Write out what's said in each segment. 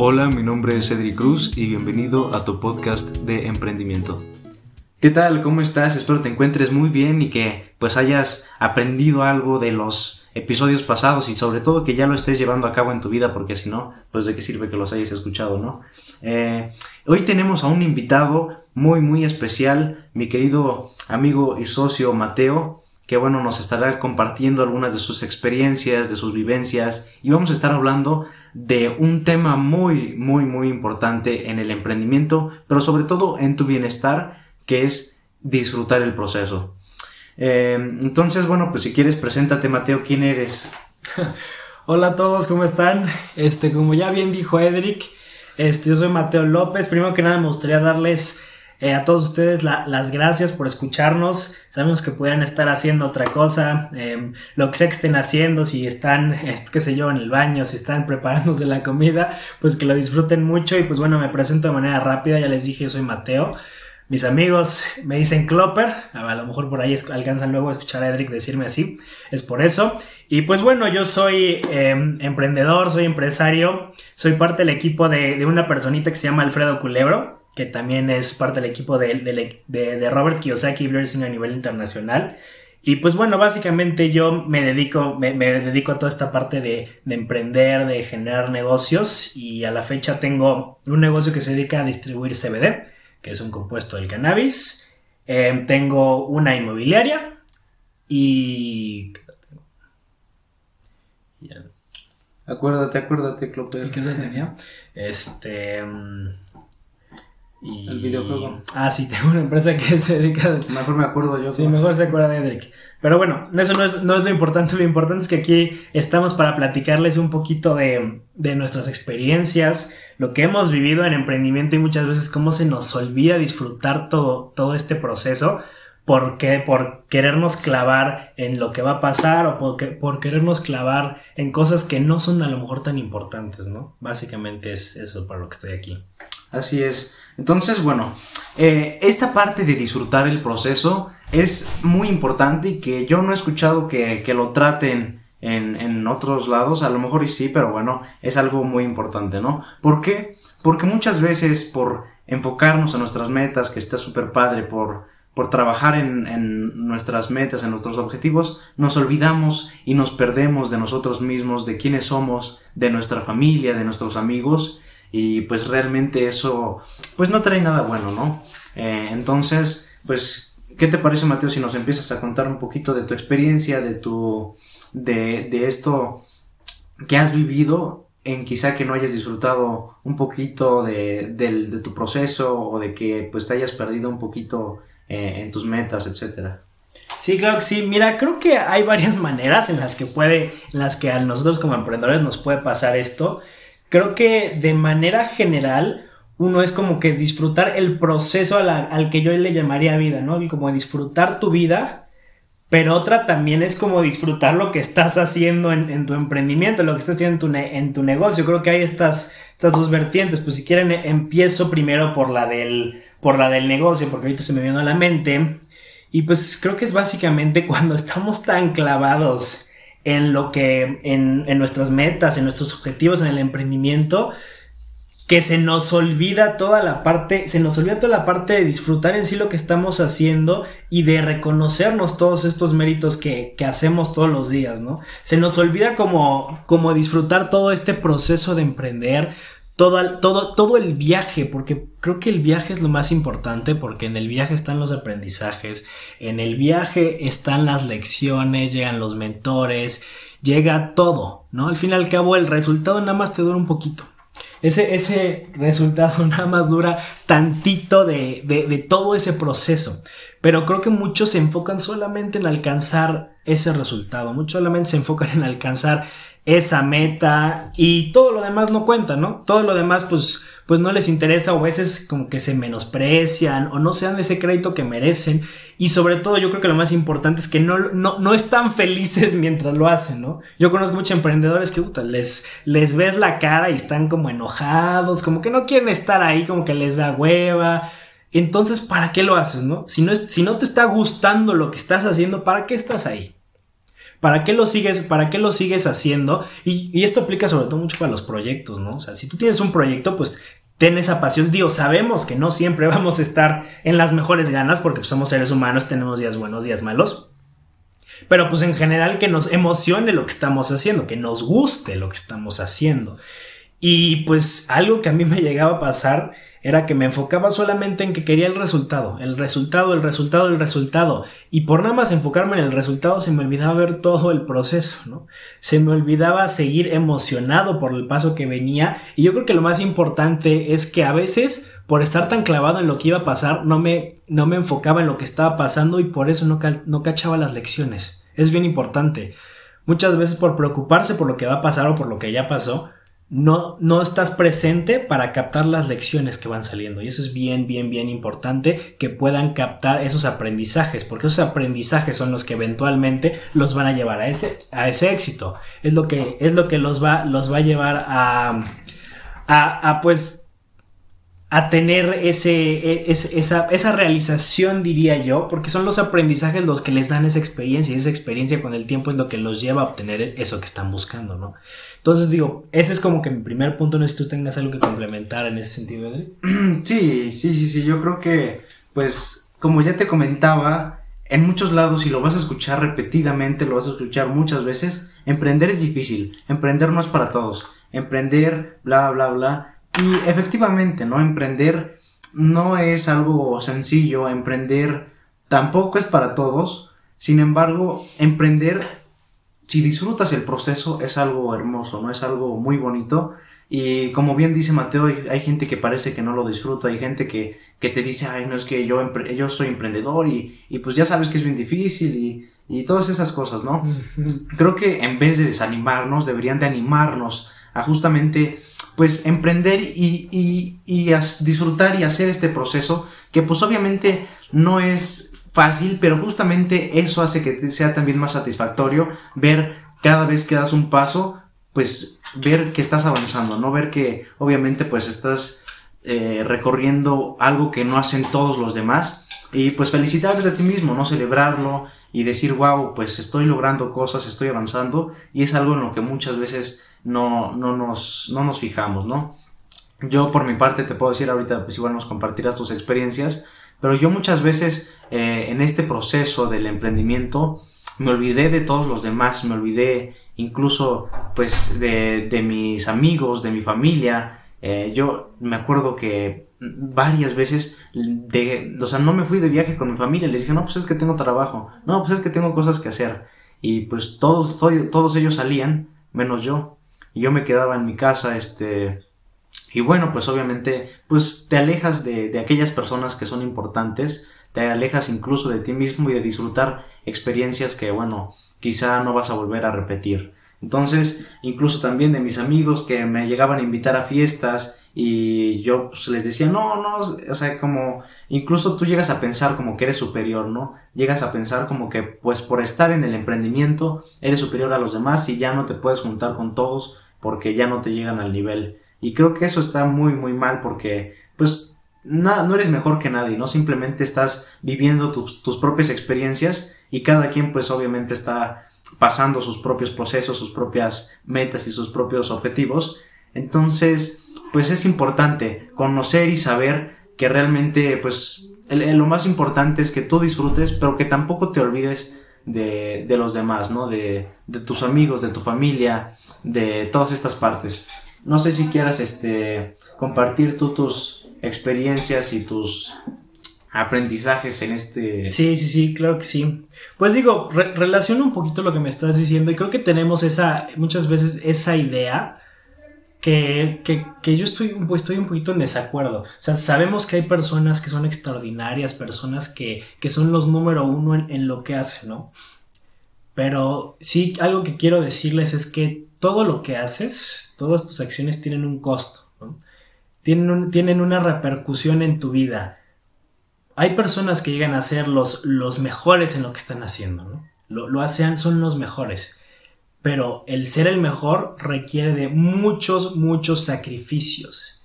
Hola, mi nombre es Cedric Cruz y bienvenido a tu podcast de emprendimiento. ¿Qué tal? ¿Cómo estás? Espero te encuentres muy bien y que pues hayas aprendido algo de los episodios pasados y sobre todo que ya lo estés llevando a cabo en tu vida porque si no, pues de qué sirve que los hayas escuchado, ¿no? Eh, hoy tenemos a un invitado muy muy especial, mi querido amigo y socio Mateo, que bueno, nos estará compartiendo algunas de sus experiencias, de sus vivencias y vamos a estar hablando de un tema muy, muy, muy importante en el emprendimiento, pero sobre todo en tu bienestar, que es disfrutar el proceso. Eh, entonces, bueno, pues si quieres, preséntate, Mateo, ¿quién eres? Hola a todos, ¿cómo están? Este, como ya bien dijo Edric, este, yo soy Mateo López. Primero que nada me gustaría darles eh, a todos ustedes las gracias por escucharnos. Sabemos que pueden estar haciendo otra cosa, em, lo que sea que estén haciendo, si están, qué sé yo, en el baño, si están preparándose la comida, pues que lo disfruten mucho. Y pues bueno, me presento de manera rápida, ya les dije, yo soy Mateo. Mis amigos me dicen Clopper, a lo mejor por ahí alcanzan luego a escuchar a Edric decirme así, es por eso. Y pues bueno, yo soy em, emprendedor, soy empresario, soy parte del equipo de una personita que se llama Alfredo Culebro que también es parte del equipo de, de, Robert Kiyosaki Blessing a nivel internacional. Y pues bueno, básicamente yo me dedico, me, dedico a toda esta parte de, emprender, de generar negocios y a la fecha tengo un negocio que se dedica a distribuir CBD, que es un compuesto del cannabis. Eh, tengo una inmobiliaria y... Acuérdate, acuérdate, Clope. ¿Y qué tenía? Este... Mm, el videojuego. Ah, sí, tengo una empresa que se dedica. Mejor me acuerdo yo. Sí, mejor se acuerda de Edric. Pero bueno, eso no es, no es lo importante. Lo importante es que aquí estamos para platicarles un poquito de, de nuestras experiencias, lo que hemos vivido en emprendimiento y muchas veces cómo se nos olvida disfrutar todo, todo este proceso. Porque por querernos clavar en lo que va a pasar o por, por querernos clavar en cosas que no son a lo mejor tan importantes, ¿no? Básicamente es eso para lo que estoy aquí. Así es. Entonces, bueno, eh, esta parte de disfrutar el proceso es muy importante y que yo no he escuchado que, lo traten en, en, otros lados, a lo mejor sí, pero bueno, es algo muy importante, ¿no? ¿Por qué? Porque muchas veces por enfocarnos en nuestras metas, que está súper padre, por, por trabajar en, en, nuestras metas, en nuestros objetivos, nos olvidamos y nos perdemos de nosotros mismos, de quiénes somos, de nuestra familia, de nuestros amigos, y pues realmente eso pues no trae nada bueno, ¿no? Eh, entonces, pues, ¿qué te parece Mateo si nos empiezas a contar un poquito de tu experiencia, de tu, de, de esto que has vivido en quizá que no hayas disfrutado un poquito de, de, tu proceso o de que pues te hayas perdido un poquito eh, en tus metas, etcétera. Sí, claro que sí. Mira, creo que hay varias maneras en las que puede, en las que a nosotros como emprendedores nos puede pasar esto creo que de manera general uno es como que disfrutar el proceso al que yo le llamaría vida, ¿no? Como disfrutar tu vida, pero otra también es como disfrutar lo que estás haciendo en, tu emprendimiento, lo que estás haciendo en tu, en tu, negocio. Creo que hay estas, estas dos vertientes. Pues si quieren, empiezo primero por la del, por la del negocio, porque ahorita se me vino a la mente. Y pues creo que es básicamente cuando estamos tan clavados en lo que, en, en nuestras metas, en nuestros objetivos, en el emprendimiento, que se nos olvida toda la parte, se nos olvida toda la parte de disfrutar en sí lo que estamos haciendo y de reconocernos todos estos méritos que, que hacemos todos los días, ¿no? Se nos olvida como, como disfrutar todo este proceso de emprender, todo, todo, todo el viaje, porque creo que el viaje es lo más importante, porque en el viaje están los aprendizajes, en el viaje están las lecciones, llegan los mentores, llega todo, ¿no? Al fin y al cabo el resultado nada más te dura un poquito. Ese, ese resultado nada más dura tantito de, de, de todo ese proceso. Pero creo que muchos se enfocan solamente en alcanzar ese resultado. Muchos solamente se enfocan en alcanzar esa meta y todo lo demás no cuenta, ¿no? Todo lo demás pues, pues no les interesa o a veces como que se menosprecian o no se dan ese crédito que merecen y sobre todo yo creo que lo más importante es que no, no, no están felices mientras lo hacen, ¿no? Yo conozco muchos emprendedores que les, les ves la cara y están como enojados, como que no quieren estar ahí, como que les da hueva. Entonces, ¿para qué lo haces, no? Si no, si no te está gustando lo que estás haciendo, ¿para qué estás ahí? ¿Para qué lo sigues, para qué lo sigues haciendo? Y, esto aplica sobre todo mucho para los proyectos, ¿no? O sea, si tú tienes un proyecto, pues ten esa pasión. Dios, sabemos que no siempre vamos a estar en las mejores ganas porque somos seres humanos, tenemos días buenos, días malos. Pero pues en general que nos emocione lo que estamos haciendo, que nos guste lo que estamos haciendo. Y pues algo que a mí me llegaba a pasar era que me enfocaba solamente en que quería el resultado, el resultado, el resultado, el resultado. Y por nada más enfocarme en el resultado se me olvidaba ver todo el proceso, ¿no? Se me olvidaba seguir emocionado por el paso que venía. Y yo creo que lo más importante es que a veces, por estar tan clavado en lo que iba a pasar, no me, no me enfocaba en lo que estaba pasando y por eso no, no cachaba las lecciones. Es bien importante. Muchas veces por preocuparse por lo que va a pasar o por lo que ya pasó, no, no estás presente para captar las lecciones que van saliendo. Y eso es bien, bien, bien importante que puedan captar esos aprendizajes, porque esos aprendizajes son los que eventualmente los van a llevar a ese, a ese éxito. Es lo que, es lo que los va, los va a llevar a, a, a pues a tener ese, e, esa, esa, realización, diría yo, porque son los aprendizajes los que les dan esa experiencia y esa experiencia con el tiempo es lo que los lleva a obtener eso que están buscando, ¿no? Entonces digo, ese es como que mi primer punto, no sé si tú tengas algo que complementar en ese sentido, Sí, sí, sí, sí, yo creo que, pues, como ya te comentaba, en muchos lados, si lo vas a escuchar repetidamente, lo vas a escuchar muchas veces, emprender es difícil, emprender no es para todos, emprender, bla, bla, bla, y efectivamente, ¿no? Emprender no es algo sencillo, emprender tampoco es para todos, sin embargo, emprender, si disfrutas el proceso, es algo hermoso, ¿no? Es algo muy bonito. Y como bien dice Mateo, hay, gente que parece que no lo disfruta, hay gente que, que te dice, ay, no es que yo, yo soy emprendedor y, y, pues ya sabes que es bien difícil y, y todas esas cosas, ¿no? Creo que en vez de desanimarnos, deberían de animarnos a justamente pues emprender y, y, y disfrutar y hacer este proceso que pues obviamente no es fácil, pero justamente eso hace que sea también más satisfactorio ver cada vez que das un paso, pues ver que estás avanzando, no ver que obviamente pues estás eh, recorriendo algo que no hacen todos los demás y pues felicitarte a ti mismo, no celebrarlo y decir wow, pues estoy logrando cosas, estoy avanzando y es algo en lo que muchas veces no, no, nos, no nos fijamos, ¿no? Yo por mi parte te puedo decir ahorita, pues igual nos compartirás tus experiencias, pero yo muchas veces eh, en este proceso del emprendimiento me olvidé de todos los demás, me olvidé incluso pues de, de mis amigos, de mi familia. Eh, yo me acuerdo que varias veces de, o sea, no me fui de viaje con mi familia, les dije, no, pues es que tengo trabajo, no, pues es que tengo cosas que hacer. Y pues todos, todos ellos salían, menos yo y yo me quedaba en mi casa, este, y bueno, pues obviamente, pues te alejas de, de aquellas personas que son importantes, te alejas incluso de ti mismo y de disfrutar experiencias que, bueno, quizá no vas a volver a repetir. Entonces, incluso también de mis amigos que me llegaban a invitar a fiestas y yo pues, les decía, no, no, o sea, como incluso tú llegas a pensar como que eres superior, ¿no? Llegas a pensar como que pues por estar en el emprendimiento eres superior a los demás y ya no te puedes juntar con todos porque ya no te llegan al nivel. Y creo que eso está muy, muy mal porque pues no eres mejor que nadie, ¿no? Simplemente estás viviendo tus propias experiencias y cada quien pues obviamente está pasando sus propios procesos, sus propias metas y sus propios objetivos. Entonces, pues es importante conocer y saber que realmente, pues, lo más importante es que tú disfrutes, pero que tampoco te olvides de, de los demás, ¿no? De, de, tus amigos, de tu familia, de todas estas partes. No sé si quieras, este, compartir tú tus experiencias y tus aprendizajes en este... Sí, sí, sí, claro que sí. Pues digo, relaciono un poquito lo que me estás diciendo y creo que tenemos esa, muchas veces esa idea que, que, que yo estoy, estoy un poquito en desacuerdo. O sea, sabemos que hay personas que son extraordinarias, personas que, que son los número uno en, en lo que hacen, ¿no? Pero sí, algo que quiero decirles es que todo lo que haces, todas tus acciones tienen un costo, ¿no? Tienen, tienen una repercusión en tu vida hay personas que llegan a ser los, los mejores en lo que están haciendo, ¿no? Lo, lo hacen, son los mejores. Pero el ser el mejor requiere de muchos, muchos sacrificios.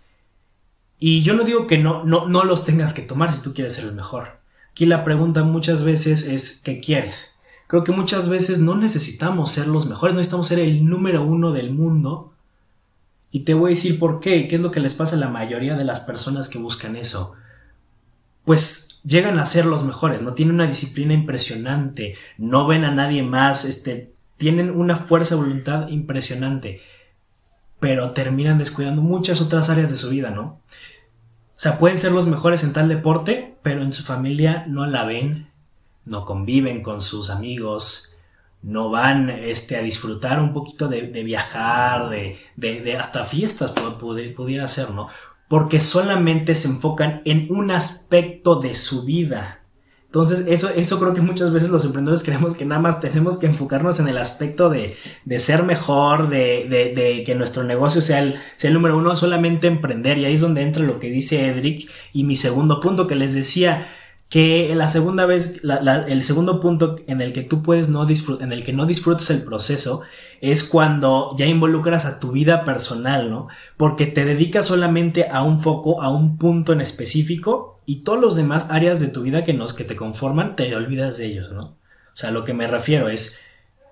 Y yo no digo que no, no, no los tengas que tomar si tú quieres ser el mejor. Aquí la pregunta muchas veces es ¿qué quieres? Creo que muchas veces no necesitamos ser los mejores, no necesitamos ser el número uno del mundo. Y te voy a decir por qué, qué es lo que les pasa a la mayoría de las personas que buscan eso. Pues llegan a ser los mejores, no tienen una disciplina impresionante, no ven a nadie más, este, tienen una fuerza de voluntad impresionante, pero terminan descuidando muchas otras áreas de su vida, ¿no? O sea, pueden ser los mejores en tal deporte, pero en su familia no la ven, no conviven con sus amigos, no van este, a disfrutar un poquito de, viajar, de, de, hasta fiestas pudiera ser, ¿no? Porque solamente se enfocan en un aspecto de su vida. Entonces, eso, eso creo que muchas veces los emprendedores creemos que nada más tenemos que enfocarnos en el aspecto de, de ser mejor, de, de, de, que nuestro negocio sea el, sea el número uno, solamente emprender. Y ahí es donde entra lo que dice Edric. Y mi segundo punto que les decía, que la segunda vez, el segundo punto en el que tú puedes no disfrutar, en el que no disfrutas el proceso, es cuando ya involucras a tu vida personal, ¿no? Porque te dedicas solamente a un foco, a un punto en específico, y todos los demás áreas de tu vida que nos, que te conforman, te olvidas de ellos, ¿no? O sea, lo que me refiero es,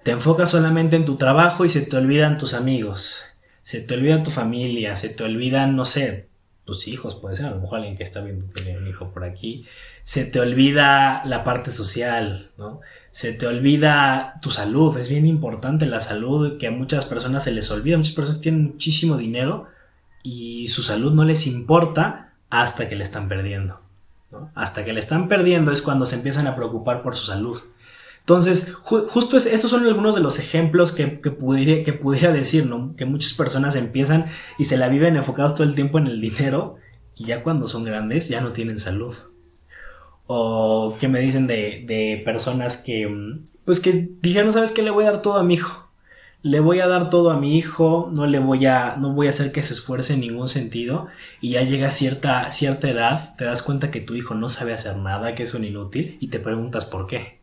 te enfocas solamente en tu trabajo y se te olvidan tus amigos, se te olvida tu familia, se te olvidan, no sé, tus hijos, puede ser, a lo mejor alguien que está viendo tener un hijo por aquí, se te olvida la parte social, ¿no? Se te olvida tu salud, es bien importante la salud, que a muchas personas se les olvida, muchas personas tienen muchísimo dinero y su salud no les importa hasta que le están perdiendo. Hasta que le están perdiendo es cuando se empiezan a preocupar por su salud. Entonces, justo esos son algunos de los ejemplos que, que, pudiera, que decir, ¿no? Que muchas personas empiezan y se la viven enfocados todo el tiempo en el dinero y ya cuando son grandes ya no tienen salud. O que me dicen de, de personas que, pues que dijeron, ¿sabes qué? Le voy a dar todo a mi hijo. Le voy a dar todo a mi hijo, no le voy a, no voy a hacer que se esfuerce en ningún sentido. Y ya llega cierta, cierta edad, te das cuenta que tu hijo no sabe hacer nada, que es un inútil, y te preguntas por qué.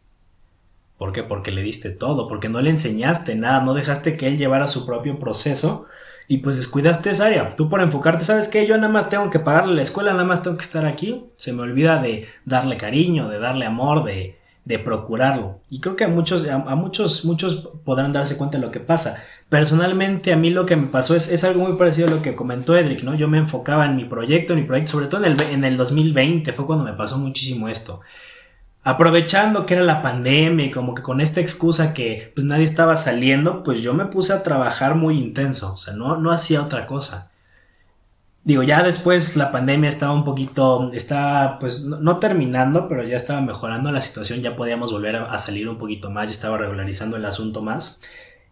¿Por qué? Porque le diste todo, porque no le enseñaste nada, no dejaste que él llevara su propio proceso y pues descuidaste esa área. Tú por enfocarte, ¿sabes qué? Yo nada más tengo que pagarle la escuela, nada más tengo que estar aquí. Se me olvida de darle cariño, de darle amor, de, de procurarlo. Y creo que a muchos, a, muchos, muchos podrán darse cuenta de lo que pasa. Personalmente a mí lo que me pasó es, es algo muy parecido a lo que comentó Edric, ¿no? Yo me enfocaba en mi proyecto, en mi proyecto, sobre todo en el, en el 2020 fue cuando me pasó muchísimo esto aprovechando que era la pandemia y como que con esta excusa que pues nadie estaba saliendo, pues yo me puse a trabajar muy intenso, o sea, no, no hacía otra cosa. Digo, ya después la pandemia estaba un poquito, estaba pues no, terminando, pero ya estaba mejorando la situación, ya podíamos volver a, salir un poquito más, ya estaba regularizando el asunto más.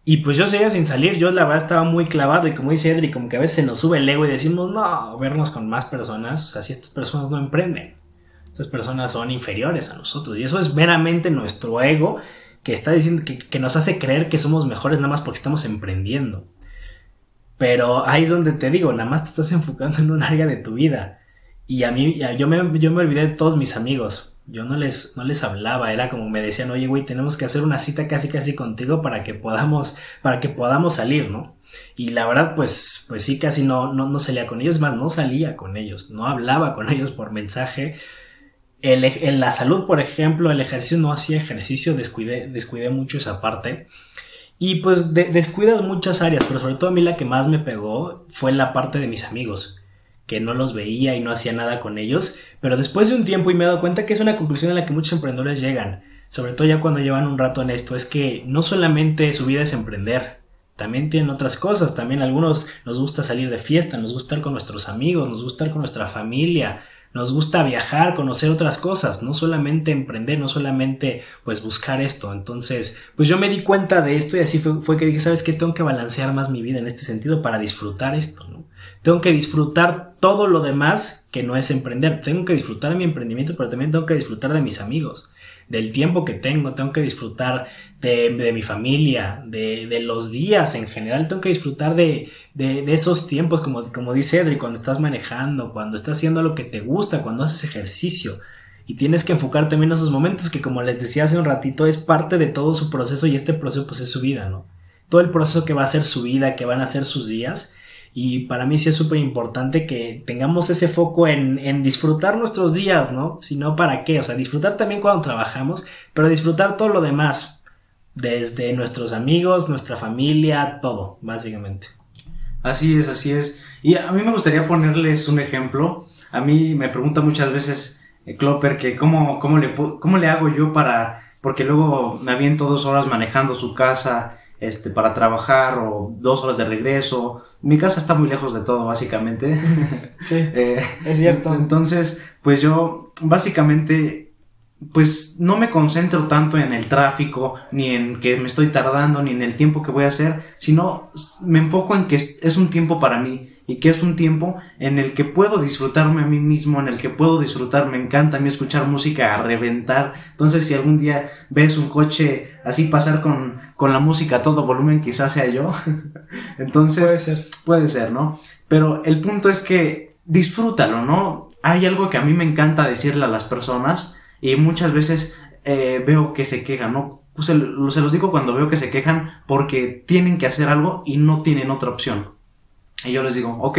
Y pues yo seguía sin salir, yo la verdad estaba muy clavado y como dice Edri, como que a veces se nos sube el ego y decimos, no, vernos con más personas, o sea, si estas personas no emprenden. Estas personas son inferiores a nosotros. Y eso es meramente nuestro ego que está diciendo que, nos hace creer que somos mejores nada más porque estamos emprendiendo. Pero ahí es donde te digo, nada más te estás enfocando en un área de tu vida. Y a mí, yo me, yo me olvidé de todos mis amigos. Yo no les, no les hablaba, era como me decían, oye, güey, tenemos que hacer una cita casi casi contigo para que podamos, para que podamos salir, ¿no? Y la verdad, pues, pues sí, casi no, no, no salía con ellos, más, no salía con ellos, no hablaba con ellos por mensaje, en la salud, por ejemplo, el ejercicio no hacía ejercicio, descuidé, descuidé mucho esa parte. Y pues descuidas muchas áreas, pero sobre todo a mí la que más me pegó fue la parte de mis amigos, que no los veía y no hacía nada con ellos. Pero después de un tiempo y me he dado cuenta que es una conclusión a la que muchos emprendedores llegan, sobre todo ya cuando llevan un rato en esto, es que no solamente su vida es emprender, también tienen otras cosas, también algunos nos gusta salir de fiesta, nos gusta estar con nuestros amigos, nos gusta estar con nuestra familia, nos gusta viajar, conocer otras cosas, no solamente emprender, no solamente pues buscar esto. Entonces, pues yo me di cuenta de esto y así fue, que dije, ¿sabes qué? Tengo que balancear más mi vida en este sentido para disfrutar esto, ¿no? Tengo que disfrutar todo lo demás que no es emprender. Tengo que disfrutar de mi emprendimiento, pero también tengo que disfrutar de mis amigos del tiempo que tengo, tengo que disfrutar de, mi familia, de, los días en general, tengo que disfrutar de, esos tiempos, como, como dice Edri, cuando estás manejando, cuando estás haciendo lo que te gusta, cuando haces ejercicio. Y tienes que enfocar también esos momentos que, como les decía hace un ratito, es parte de todo su proceso y este proceso pues es su vida, ¿no? Todo el proceso que va a ser su vida, que van a ser sus días y para mí sí es súper importante que tengamos ese foco en, en, disfrutar nuestros días, ¿no? Si no, ¿para qué? O sea, disfrutar también cuando trabajamos, pero disfrutar todo lo demás. desde nuestros amigos, nuestra familia, todo, básicamente. Así es, así es. Y a mí me gustaría ponerles un ejemplo. A mí me pregunta muchas veces eh, Klopper que cómo, cómo, le, cómo le hago yo para... Porque luego me aviento dos horas manejando su casa este, para trabajar o dos horas de regreso. Mi casa está muy lejos de todo, básicamente. Sí, eh, es cierto. Entonces, pues yo básicamente, pues no me concentro tanto en el tráfico, ni en que me estoy tardando, ni en el tiempo que voy a hacer, sino me enfoco en que es un tiempo para mí y que es un tiempo en el que puedo disfrutarme a mí mismo, en el que puedo disfrutar, me encanta a mí escuchar música a reventar, entonces si algún día ves un coche así pasar con, con la música a todo volumen, quizás sea yo, entonces puede ser, puede ser, ¿no? Pero el punto es que disfrútalo, ¿no? Hay algo que a mí me encanta decirle a las personas y muchas veces eh, veo que se quejan, ¿no? se los digo cuando veo que se quejan porque tienen que hacer algo y no tienen otra opción. Y yo les digo, ok,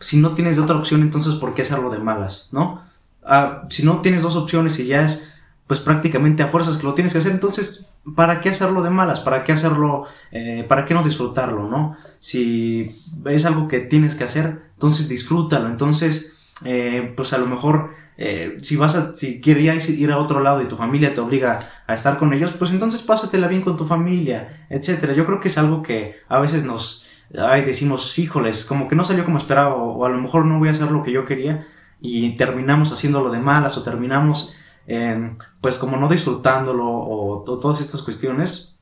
si no tienes otra opción, entonces ¿por qué hacerlo de malas? ¿No? Ah, si no tienes dos opciones y ya es pues prácticamente a fuerzas que lo tienes que hacer, entonces ¿para qué hacerlo de malas? ¿Para qué hacerlo, eh, para qué no disfrutarlo, no? Si es algo que tienes que hacer, entonces disfrútalo, entonces eh, pues a lo mejor eh, si vas a, si querías ir a otro lado y tu familia te obliga a estar con ellos, pues entonces pásatela bien con tu familia, etcétera. Yo creo que es algo que a veces nos, ay, decimos, híjoles, como que no salió como esperaba, o, a lo mejor no voy a hacer lo que yo quería, y terminamos haciéndolo de malas, o terminamos, em, pues como no disfrutándolo, o, todas estas cuestiones.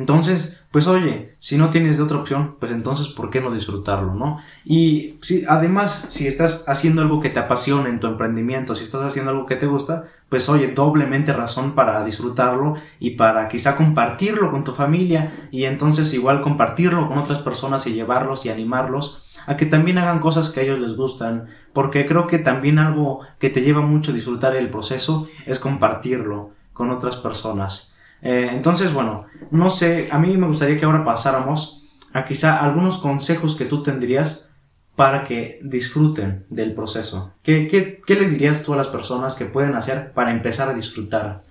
Entonces, pues oye, si no tienes de otra opción, pues entonces, ¿por qué no disfrutarlo, no? Y si, además, si estás haciendo algo que te apasiona en tu emprendimiento, si estás haciendo algo que te gusta, pues oye, doblemente razón para disfrutarlo y para quizá compartirlo con tu familia y entonces igual compartirlo con otras personas y llevarlos y animarlos a que también hagan cosas que a ellos les gustan, porque creo que también algo que te lleva mucho a disfrutar el proceso es compartirlo con otras personas. Eh, entonces, bueno, no sé, a mí me gustaría que ahora pasáramos a quizá algunos consejos que tú tendrías para que disfruten del proceso. ¿Qué, qué, qué le dirías tú a las personas que pueden hacer para empezar a disfrutar?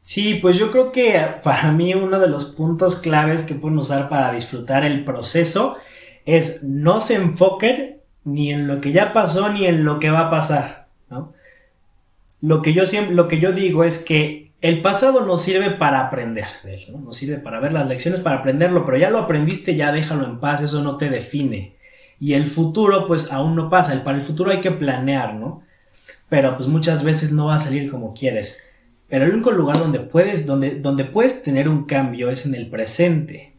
Sí, pues yo creo que para mí uno de los puntos claves que pueden usar para disfrutar el proceso es no se enfoquen ni en lo que ya pasó ni en lo que va a pasar, ¿no? Lo que yo siempre, lo que yo digo es que el pasado nos sirve para aprender, ¿no? Nos sirve para ver las lecciones, para aprenderlo, pero ya lo aprendiste, ya déjalo en paz, eso no te define. Y el futuro, pues aún no pasa, para el futuro hay que planear, ¿no? Pero pues muchas veces no va a salir como quieres. Pero el único lugar donde puedes, donde, donde puedes tener un cambio es en el presente.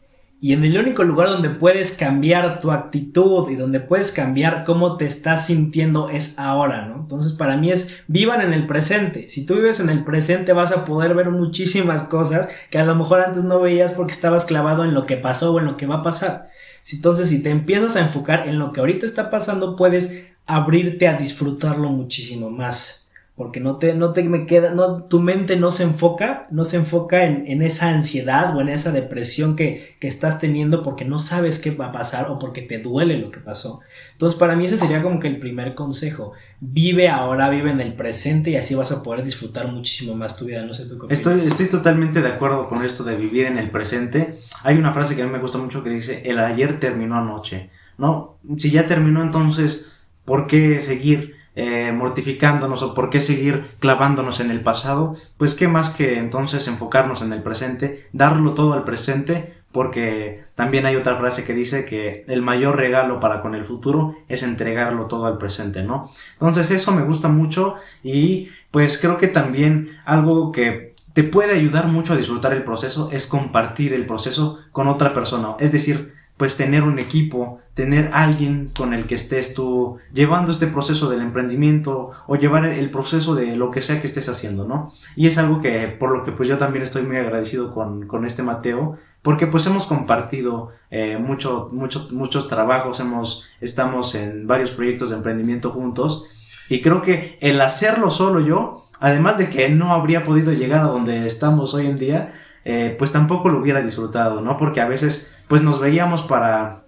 Y en el único lugar donde puedes cambiar tu actitud y donde puedes cambiar cómo te estás sintiendo es ahora, ¿no? Entonces para mí es vivan en el presente. Si tú vives en el presente vas a poder ver muchísimas cosas que a lo mejor antes no veías porque estabas clavado en lo que pasó o en lo que va a pasar. Entonces si te empiezas a enfocar en lo que ahorita está pasando puedes abrirte a disfrutarlo muchísimo más porque no te, no te me queda, no, tu mente no se enfoca, no se enfoca en, en esa ansiedad o en esa depresión que, que, estás teniendo porque no sabes qué va a pasar o porque te duele lo que pasó. Entonces, para mí ese sería como que el primer consejo. Vive ahora, vive en el presente y así vas a poder disfrutar muchísimo más tu vida. No sé tú qué estoy, estoy totalmente de acuerdo con esto de vivir en el presente. Hay una frase que a mí me gusta mucho que dice, el ayer terminó anoche. ¿No? Si ya terminó, entonces, ¿por qué seguir? Eh, mortificándonos o por qué seguir clavándonos en el pasado, pues qué más que entonces enfocarnos en el presente, darlo todo al presente, porque también hay otra frase que dice que el mayor regalo para con el futuro es entregarlo todo al presente, ¿no? Entonces eso me gusta mucho y pues creo que también algo que te puede ayudar mucho a disfrutar el proceso es compartir el proceso con otra persona, es decir, pues tener un equipo, tener alguien con el que estés tú llevando este proceso del emprendimiento o llevar el proceso de lo que sea que estés haciendo, ¿no? Y es algo que por lo que pues yo también estoy muy agradecido con, con este Mateo, porque pues hemos compartido eh, mucho, mucho, muchos trabajos, hemos, estamos en varios proyectos de emprendimiento juntos y creo que el hacerlo solo yo, además de que no habría podido llegar a donde estamos hoy en día, eh, pues tampoco lo hubiera disfrutado, ¿no? Porque a veces, pues nos veíamos para,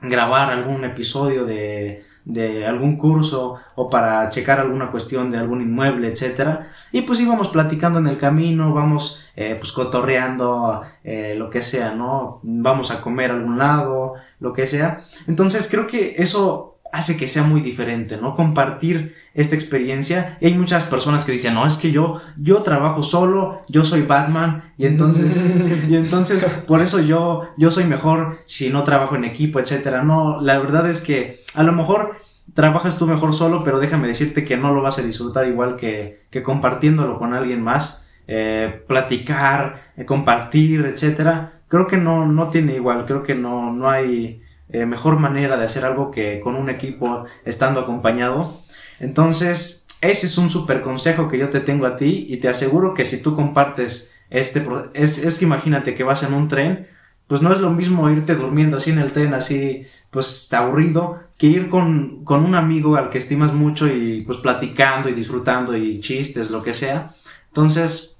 grabar algún episodio de, de algún curso o para checar alguna cuestión de algún inmueble, etcétera. Y pues íbamos platicando en el camino, vamos eh, pues cotorreando eh, lo que sea, ¿no? Vamos a comer a algún lado, lo que sea. Entonces creo que eso hace que sea muy diferente, ¿no? Compartir esta experiencia. Y hay muchas personas que dicen, no, es que yo, yo trabajo solo, yo soy Batman, y entonces, y entonces, por eso yo, yo soy mejor si no trabajo en equipo, etcétera. No, la verdad es que a lo mejor trabajas tú mejor solo, pero déjame decirte que no lo vas a disfrutar igual que, que compartiéndolo con alguien más. Eh, platicar, eh, compartir, etcétera. Creo que no, no tiene igual, creo que no, no hay, eh, mejor manera de hacer algo que con un equipo estando acompañado. Entonces, ese es un super consejo que yo te tengo a ti y te aseguro que si tú compartes este, es, es que imagínate que vas en un tren, pues no es lo mismo irte durmiendo así en el tren, así, pues aburrido, que ir con, con un amigo al que estimas mucho y pues platicando y disfrutando y chistes, lo que sea. Entonces,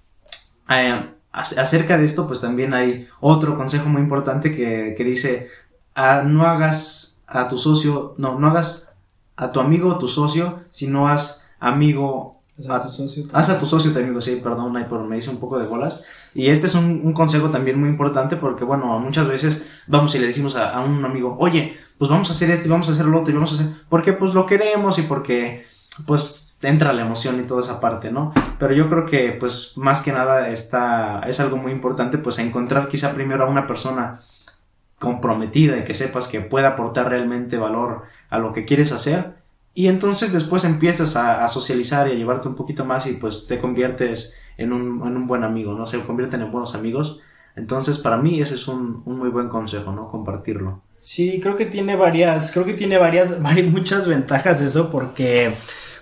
eh, acerca de esto, pues también hay otro consejo muy importante que, que dice, no hagas a tu socio, no, no hagas a tu amigo tu socio, sino haz amigo a tu socio. Haz a tu socio tu amigo, sí, perdón, ahí por me hice un poco de bolas. Y este es un, consejo también muy importante porque, bueno, muchas veces vamos y le decimos a, un amigo, oye, pues vamos a hacer esto y vamos a hacer lo otro y vamos a hacer, porque pues lo queremos y porque pues entra la emoción y toda esa parte, ¿no? Pero yo creo que pues más que nada está, es algo muy importante pues encontrar quizá primero a una persona comprometida y que sepas que puede aportar realmente valor a lo que quieres hacer. Y entonces después empiezas a, socializar y a llevarte un poquito más y pues te conviertes en un, en un buen amigo, ¿no? Se convierten en buenos amigos. Entonces para mí ese es un, un muy buen consejo, ¿no? Compartirlo. Sí, creo que tiene varias, creo que tiene varias, varias muchas ventajas eso porque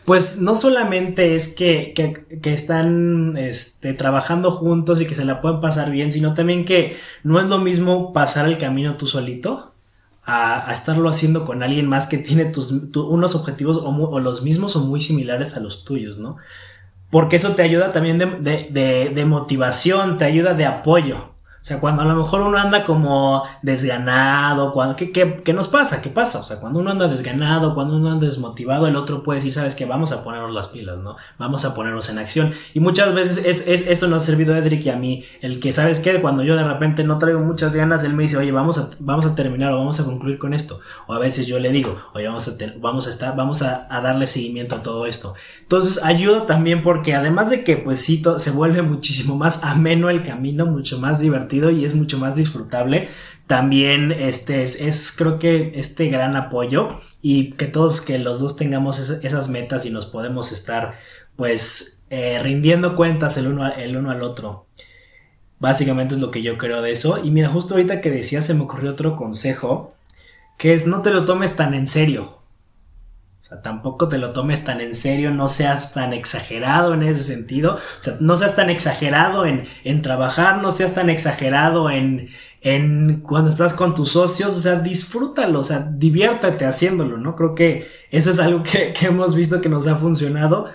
pues no solamente es que, que, están este, trabajando juntos y que se la pueden pasar bien, sino también que no es lo mismo pasar el camino tú solito a, estarlo haciendo con alguien más que tiene tus, unos objetivos o, los mismos o muy similares a los tuyos, ¿no? Porque eso te ayuda también de, de, de motivación, te ayuda de apoyo. O sea, cuando a lo mejor uno anda como desganado, cuando, ¿qué, qué, qué nos pasa? ¿Qué pasa? O sea, cuando uno anda desganado, cuando uno anda desmotivado, el otro puede decir, sabes que vamos a ponernos las pilas, ¿no? Vamos a ponernos en acción. Y muchas veces es, es, eso nos ha servido a Edric y a mí, el que, ¿sabes qué? Cuando yo de repente no traigo muchas ganas, él me dice, oye, vamos a, vamos a terminar o vamos a concluir con esto. O a veces yo le digo, oye, vamos a, vamos a estar, vamos a, a, darle seguimiento a todo esto. Entonces, ayuda también porque además de que, pues sí, se vuelve muchísimo más ameno el camino, mucho más divertido y es mucho más disfrutable. También este es, creo que este gran apoyo y que todos, que los dos tengamos esas metas y nos podemos estar pues eh, rindiendo cuentas el uno, el uno al otro. Básicamente es lo que yo creo de eso. Y mira, justo ahorita que decía se me ocurrió otro consejo, que es no te lo tomes tan en serio. O sea, tampoco te lo tomes tan en serio, no seas tan exagerado en ese sentido. O sea, no seas tan exagerado en, en trabajar, no seas tan exagerado en, en cuando estás con tus socios. O sea, disfrútalo, o sea, diviértate haciéndolo, ¿no? Creo que eso es algo que, que hemos visto que nos ha funcionado.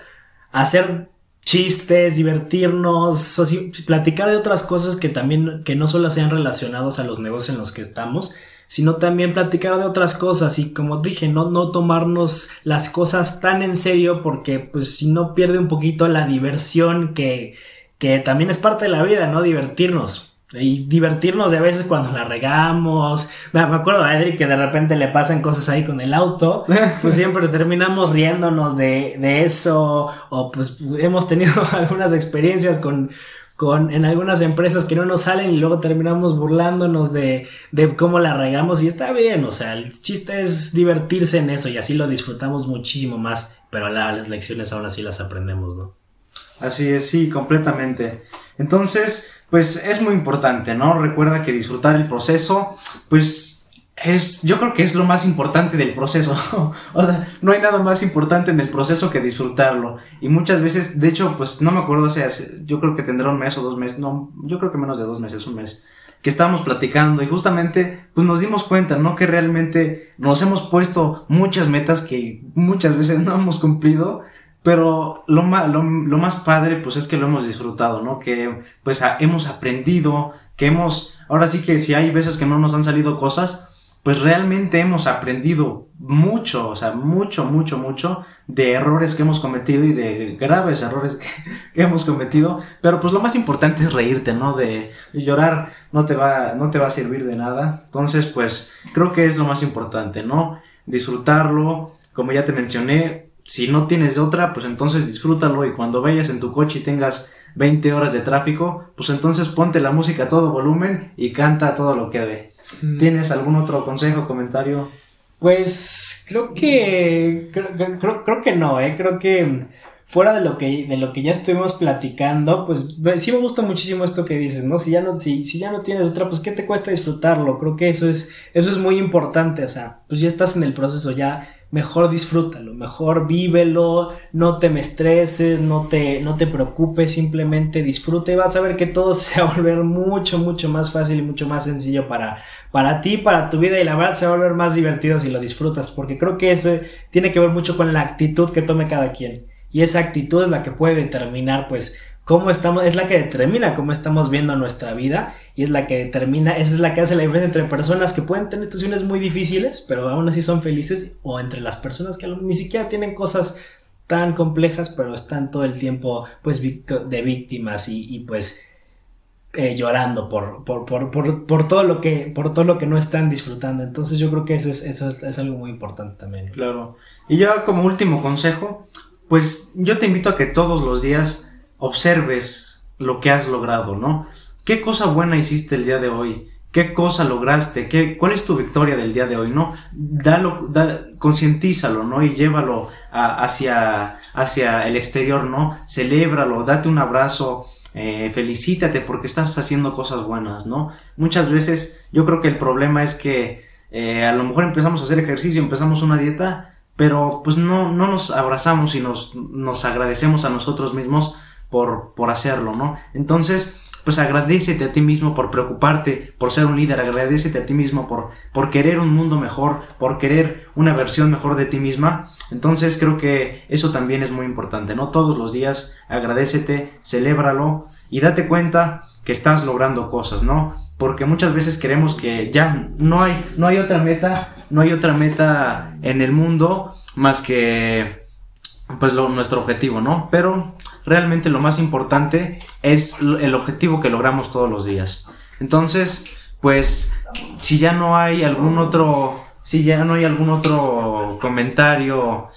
Hacer chistes, divertirnos, platicar de otras cosas que también, que no solo sean relacionados a los negocios en los que estamos, sino también platicar de otras cosas y como dije, no, no tomarnos las cosas tan en serio porque pues si no pierde un poquito la diversión que, que también es parte de la vida, ¿no? Divertirnos. Y divertirnos de a veces cuando la regamos. Me acuerdo a Edric que de repente le pasan cosas ahí con el auto. Pues siempre terminamos riéndonos de, de eso. O pues hemos tenido algunas experiencias con, con, en algunas empresas que no nos salen y luego terminamos burlándonos de, de cómo la regamos y está bien, o sea, el chiste es divertirse en eso y así lo disfrutamos muchísimo más, pero las lecciones aún así las aprendemos, ¿no? Así es, sí, completamente. Entonces, pues es muy importante, ¿no? Recuerda que disfrutar el proceso, pues es, yo creo que es lo más importante del proceso. o sea, no hay nada más importante en el proceso que disfrutarlo. Y muchas veces, de hecho, pues no me acuerdo, o sea, yo creo que tendrá un mes o dos meses, no, yo creo que menos de dos meses, un mes, que estábamos platicando y justamente, pues nos dimos cuenta, ¿no? Que realmente nos hemos puesto muchas metas que muchas veces no hemos cumplido. Pero lo más, lo, lo más padre, pues es que lo hemos disfrutado, ¿no? Que, pues, hemos aprendido, que hemos, ahora sí que si hay veces que no nos han salido cosas, pues realmente hemos aprendido mucho, o sea, mucho, mucho, mucho de errores que hemos cometido y de graves errores que, hemos cometido, pero pues lo más importante es reírte, ¿no? De, llorar no te va, no te va a servir de nada, entonces pues creo que es lo más importante, ¿no? Disfrutarlo, como ya te mencioné, si no tienes otra, pues entonces disfrútalo y cuando vayas en tu coche y tengas 20 horas de tráfico, pues entonces ponte la música a todo volumen y canta todo lo que ve. ¿Tienes algún otro consejo, comentario? Pues creo que creo, creo, creo, que no, eh. Creo que fuera de lo que de lo que ya estuvimos platicando, pues sí me gusta muchísimo esto que dices, ¿no? Si ya no si, si ya no tienes otra, pues qué te cuesta disfrutarlo. Creo que eso es eso es muy importante, o sea, pues ya estás en el proceso, ya mejor disfrútalo, mejor vívelo, no te me estreses, no te, no te preocupes, simplemente disfruta y vas a ver que todo se va a volver mucho, mucho más fácil y mucho más sencillo para, para ti, para tu vida y la verdad se va a volver más divertido si lo disfrutas, porque creo que eso tiene que ver mucho con la actitud que tome cada quien. Y esa actitud es la que puede determinar, pues, cómo estamos, es la que determina cómo estamos viendo nuestra vida y es la que determina, esa es la que hace la diferencia entre personas que pueden tener situaciones muy difíciles, pero aún así son felices, o entre las personas que ni siquiera tienen cosas tan complejas, pero están todo el tiempo, pues, de víctimas y, pues, eh, llorando por, por, por, por, todo lo que, por todo lo que no están disfrutando. Entonces yo creo que eso es, eso es algo muy importante también. Claro. Y ya como último consejo, pues yo te invito a que todos los días observes lo que has logrado, ¿no? ¿Qué cosa buena hiciste el día de hoy? ¿Qué cosa lograste? ¿Qué, ¿Cuál es tu victoria del día de hoy? ¿No? Dalo, da, concientízalo, ¿no? Y llévalo hacia, hacia el exterior, ¿no? Celébralo, date un abrazo, eh, felicítate porque estás haciendo cosas buenas, ¿no? Muchas veces yo creo que el problema es que eh, a lo mejor empezamos a hacer ejercicio, empezamos una dieta, pero pues no, no nos abrazamos y nos, nos agradecemos a nosotros mismos por, por hacerlo, ¿no? Entonces, pues agradecete a ti mismo por preocuparte, por ser un líder, agradecete a ti mismo por, por querer un mundo mejor, por querer una versión mejor de ti misma. Entonces creo que eso también es muy importante, ¿no? Todos los días agradecete, celébralo y date cuenta que estás logrando cosas, ¿no? Porque muchas veces queremos que ya no hay, no hay otra meta, no hay otra meta en el mundo más que pues nuestro objetivo, ¿no? Pero realmente lo más importante es el objetivo que logramos todos los días. Entonces, pues, si ya no hay algún otro, si ya no hay algún otro comentario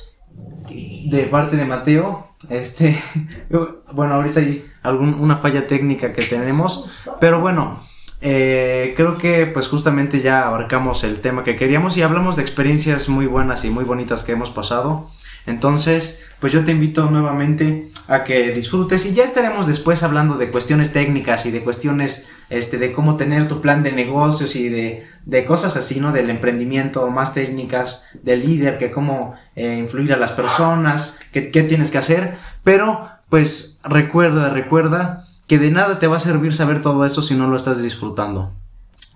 de parte de Mateo, este, bueno, ahorita hay alguna falla técnica que tenemos, pero bueno, eh, creo que pues justamente ya abarcamos el tema que queríamos y hablamos de experiencias muy buenas y muy bonitas que hemos pasado. Entonces, pues yo te invito nuevamente a que disfrutes y ya estaremos después hablando de cuestiones técnicas y de cuestiones este de cómo tener tu plan de negocios y de, de cosas así, ¿no? Del emprendimiento, más técnicas, del líder, que cómo eh, influir a las personas, qué, qué tienes que hacer, pero pues recuerda, recuerda que de nada te va a servir saber todo eso si no lo estás disfrutando.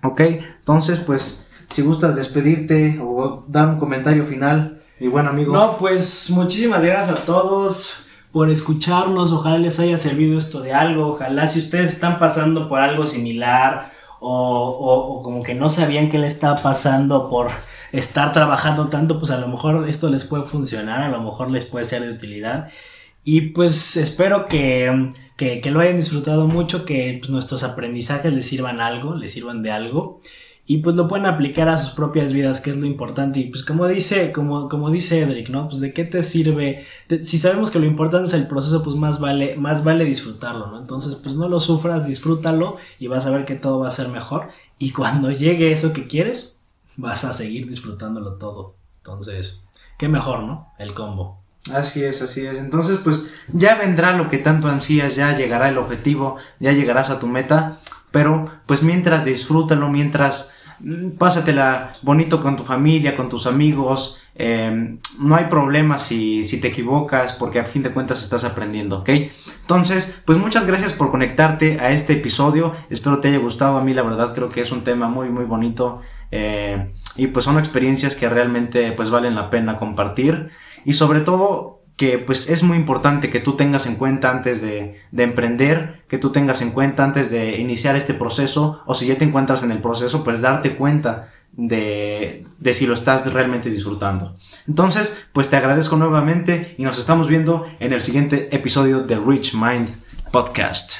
¿Ok? Entonces, pues, si gustas despedirte o dar un comentario final, y bueno, amigo. No, pues muchísimas gracias a todos por escucharnos. Ojalá les haya servido esto de algo. Ojalá si ustedes están pasando por algo similar o, como que no sabían qué le estaba pasando por estar trabajando tanto, pues a lo mejor esto les puede funcionar, a lo mejor les puede ser de utilidad. Y pues espero que, que, que lo hayan disfrutado mucho, que pues, nuestros aprendizajes les sirvan algo, les sirvan de algo y pues lo pueden aplicar a sus propias vidas, que es lo importante. Y pues como dice, como, como dice Edric, ¿no? Pues de qué te sirve, si sabemos que lo importante es el proceso, pues más vale, más vale disfrutarlo, ¿no? Entonces, pues no lo sufras, disfrútalo y vas a ver que todo va a ser mejor. Y cuando llegue eso que quieres, vas a seguir disfrutándolo todo. Entonces, qué mejor, ¿no? El combo. Así es, así es. Entonces, pues ya vendrá lo que tanto ansías, ya llegará el objetivo, ya llegarás a tu meta. Pero, pues mientras disfrútalo, mientras pásatela bonito con tu familia, con tus amigos. Em, no hay problema si, si, te equivocas porque a fin de cuentas estás aprendiendo, ¿ok? Entonces, pues muchas gracias por conectarte a este episodio. Espero te haya gustado. A mí la verdad creo que es un tema muy, muy bonito. Eh, y pues son experiencias que realmente pues valen la pena compartir. Y sobre todo que pues es muy importante que tú tengas en cuenta antes de, de, emprender, que tú tengas en cuenta antes de iniciar este proceso, o si ya te encuentras en el proceso, pues darte cuenta de, de si lo estás realmente disfrutando. Entonces, pues te agradezco nuevamente y nos estamos viendo en el siguiente episodio de Rich Mind Podcast.